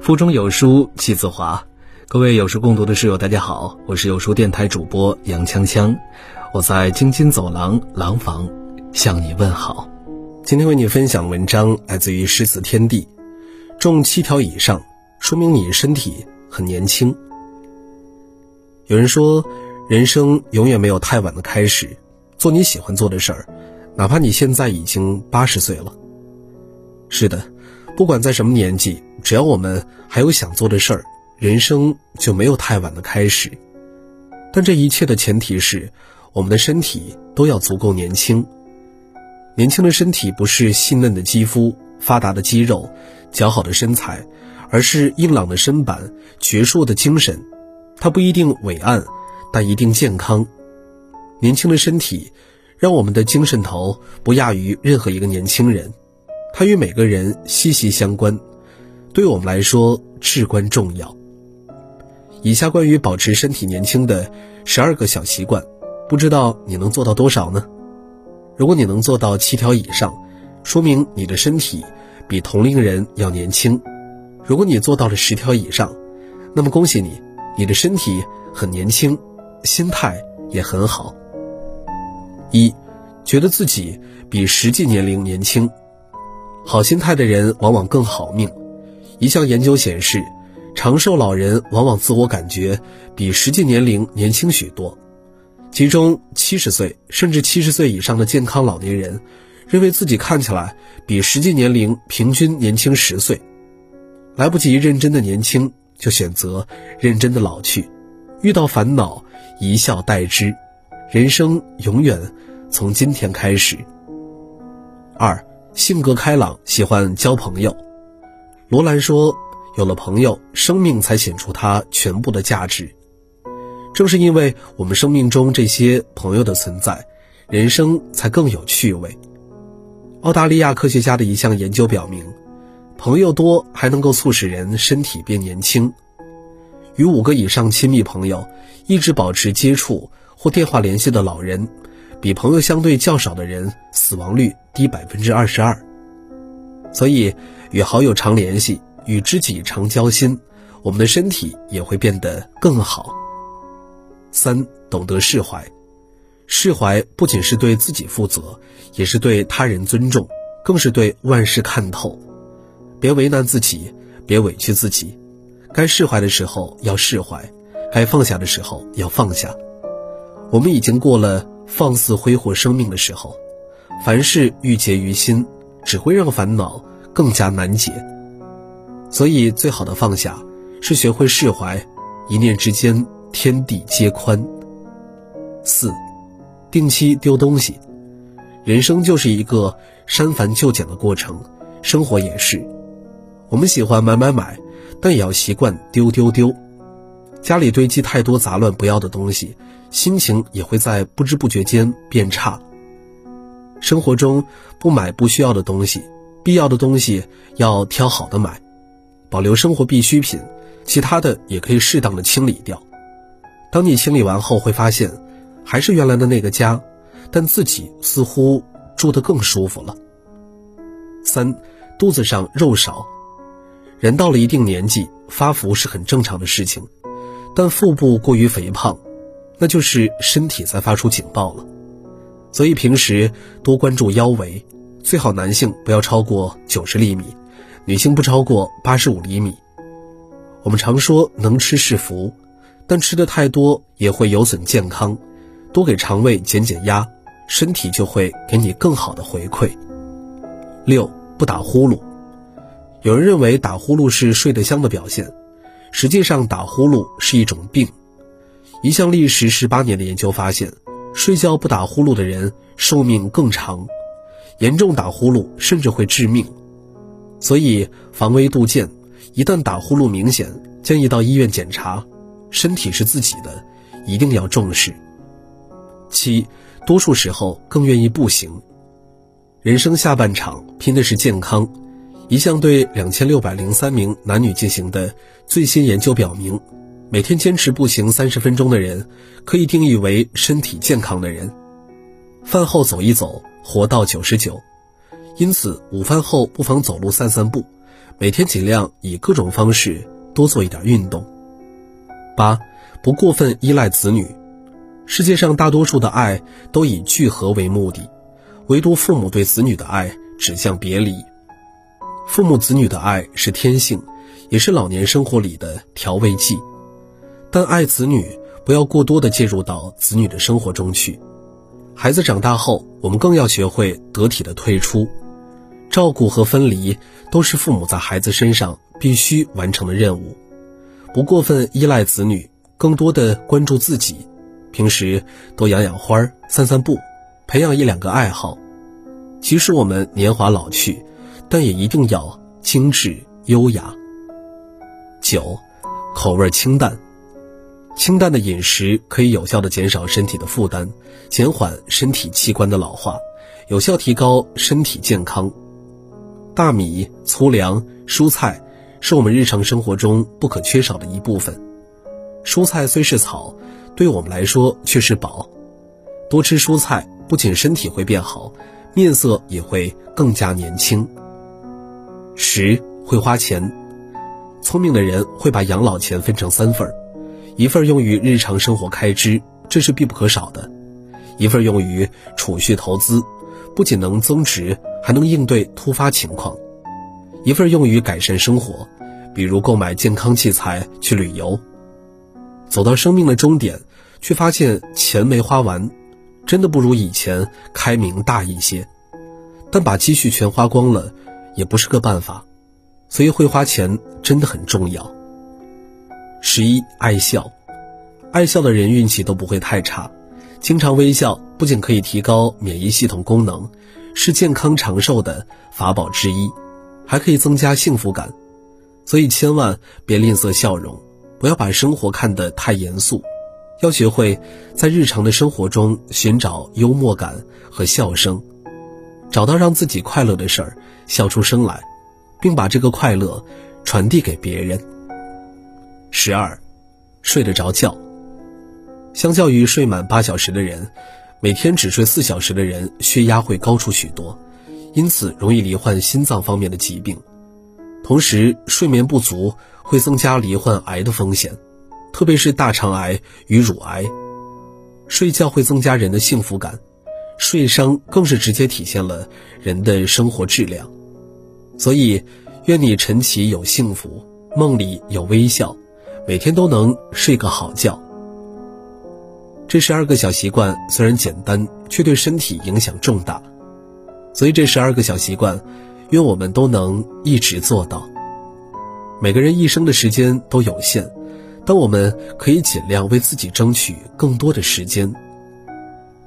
腹中有书气自华，各位有书共读的室友，大家好，我是有书电台主播杨锵锵，我在京津走廊廊坊向你问好。今天为你分享文章来自于诗词天地，重七条以上，说明你身体很年轻。有人说，人生永远没有太晚的开始，做你喜欢做的事儿，哪怕你现在已经八十岁了。是的。不管在什么年纪，只要我们还有想做的事儿，人生就没有太晚的开始。但这一切的前提是，我们的身体都要足够年轻。年轻的身体不是细嫩的肌肤、发达的肌肉、姣好的身材，而是硬朗的身板、矍铄的精神。它不一定伟岸，但一定健康。年轻的身体，让我们的精神头不亚于任何一个年轻人。它与每个人息息相关，对我们来说至关重要。以下关于保持身体年轻的十二个小习惯，不知道你能做到多少呢？如果你能做到七条以上，说明你的身体比同龄人要年轻；如果你做到了十条以上，那么恭喜你，你的身体很年轻，心态也很好。一，觉得自己比实际年龄年轻。好心态的人往往更好命。一项研究显示，长寿老人往往自我感觉比实际年龄年轻许多。其中，七十岁甚至七十岁以上的健康老年人，认为自己看起来比实际年龄平均年轻十岁。来不及认真的年轻，就选择认真的老去。遇到烦恼，一笑代之。人生永远从今天开始。二。性格开朗，喜欢交朋友。罗兰说：“有了朋友，生命才显出它全部的价值。正是因为我们生命中这些朋友的存在，人生才更有趣味。”澳大利亚科学家的一项研究表明，朋友多还能够促使人身体变年轻。与五个以上亲密朋友一直保持接触或电话联系的老人。比朋友相对较少的人死亡率低百分之二十二，所以与好友常联系，与知己常交心，我们的身体也会变得更好。三，懂得释怀，释怀不仅是对自己负责，也是对他人尊重，更是对万事看透。别为难自己，别委屈自己，该释怀的时候要释怀，该放下的时候要放下。我们已经过了。放肆挥霍生命的时候，凡事郁结于心，只会让烦恼更加难解。所以，最好的放下是学会释怀，一念之间，天地皆宽。四，定期丢东西。人生就是一个删繁就简的过程，生活也是。我们喜欢买买买，但也要习惯丢丢丢。家里堆积太多杂乱不要的东西，心情也会在不知不觉间变差。生活中不买不需要的东西，必要的东西要挑好的买，保留生活必需品，其他的也可以适当的清理掉。当你清理完后，会发现还是原来的那个家，但自己似乎住得更舒服了。三，肚子上肉少，人到了一定年纪，发福是很正常的事情。但腹部过于肥胖，那就是身体在发出警报了。所以平时多关注腰围，最好男性不要超过九十厘米，女性不超过八十五厘米。我们常说能吃是福，但吃的太多也会有损健康。多给肠胃减减压，身体就会给你更好的回馈。六不打呼噜，有人认为打呼噜是睡得香的表现。实际上，打呼噜是一种病。一项历时十八年的研究发现，睡觉不打呼噜的人寿命更长，严重打呼噜甚至会致命。所以，防微杜渐，一旦打呼噜明显，建议到医院检查。身体是自己的，一定要重视。七，多数时候更愿意步行。人生下半场拼的是健康。一项对两千六百零三名男女进行的最新研究表明，每天坚持步行三十分钟的人，可以定义为身体健康的人。饭后走一走，活到九十九。因此，午饭后不妨走路散散步，每天尽量以各种方式多做一点运动。八，不过分依赖子女。世界上大多数的爱都以聚合为目的，唯独父母对子女的爱指向别离。父母子女的爱是天性，也是老年生活里的调味剂。但爱子女，不要过多的介入到子女的生活中去。孩子长大后，我们更要学会得体的退出。照顾和分离都是父母在孩子身上必须完成的任务。不过分依赖子女，更多的关注自己。平时多养养花、散散步，培养一两个爱好。即使我们年华老去，但也一定要精致优雅。九，口味清淡。清淡的饮食可以有效的减少身体的负担，减缓身体器官的老化，有效提高身体健康。大米、粗粮、蔬菜是我们日常生活中不可缺少的一部分。蔬菜虽是草，对我们来说却是宝。多吃蔬菜，不仅身体会变好，面色也会更加年轻。十会花钱，聪明的人会把养老钱分成三份儿。一份用于日常生活开支，这是必不可少的；一份用于储蓄投资，不仅能增值，还能应对突发情况；一份用于改善生活，比如购买健康器材、去旅游。走到生命的终点，却发现钱没花完，真的不如以前开明大一些。但把积蓄全花光了，也不是个办法，所以会花钱真的很重要。十一爱笑，爱笑的人运气都不会太差。经常微笑不仅可以提高免疫系统功能，是健康长寿的法宝之一，还可以增加幸福感。所以千万别吝啬笑容，不要把生活看得太严肃，要学会在日常的生活中寻找幽默感和笑声，找到让自己快乐的事儿，笑出声来，并把这个快乐传递给别人。十二，睡得着觉。相较于睡满八小时的人，每天只睡四小时的人，血压会高出许多，因此容易罹患心脏方面的疾病。同时，睡眠不足会增加罹患癌的风险，特别是大肠癌与乳癌。睡觉会增加人的幸福感，睡伤更是直接体现了人的生活质量。所以，愿你晨起有幸福，梦里有微笑。每天都能睡个好觉。这十二个小习惯虽然简单，却对身体影响重大。所以这十二个小习惯，愿我们都能一直做到。每个人一生的时间都有限，但我们可以尽量为自己争取更多的时间。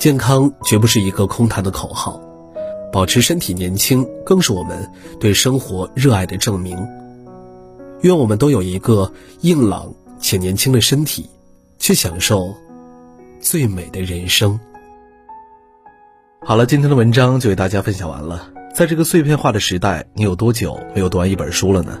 健康绝不是一个空谈的口号，保持身体年轻，更是我们对生活热爱的证明。愿我们都有一个硬朗且年轻的身体，去享受最美的人生。好了，今天的文章就为大家分享完了。在这个碎片化的时代，你有多久没有读完一本书了呢？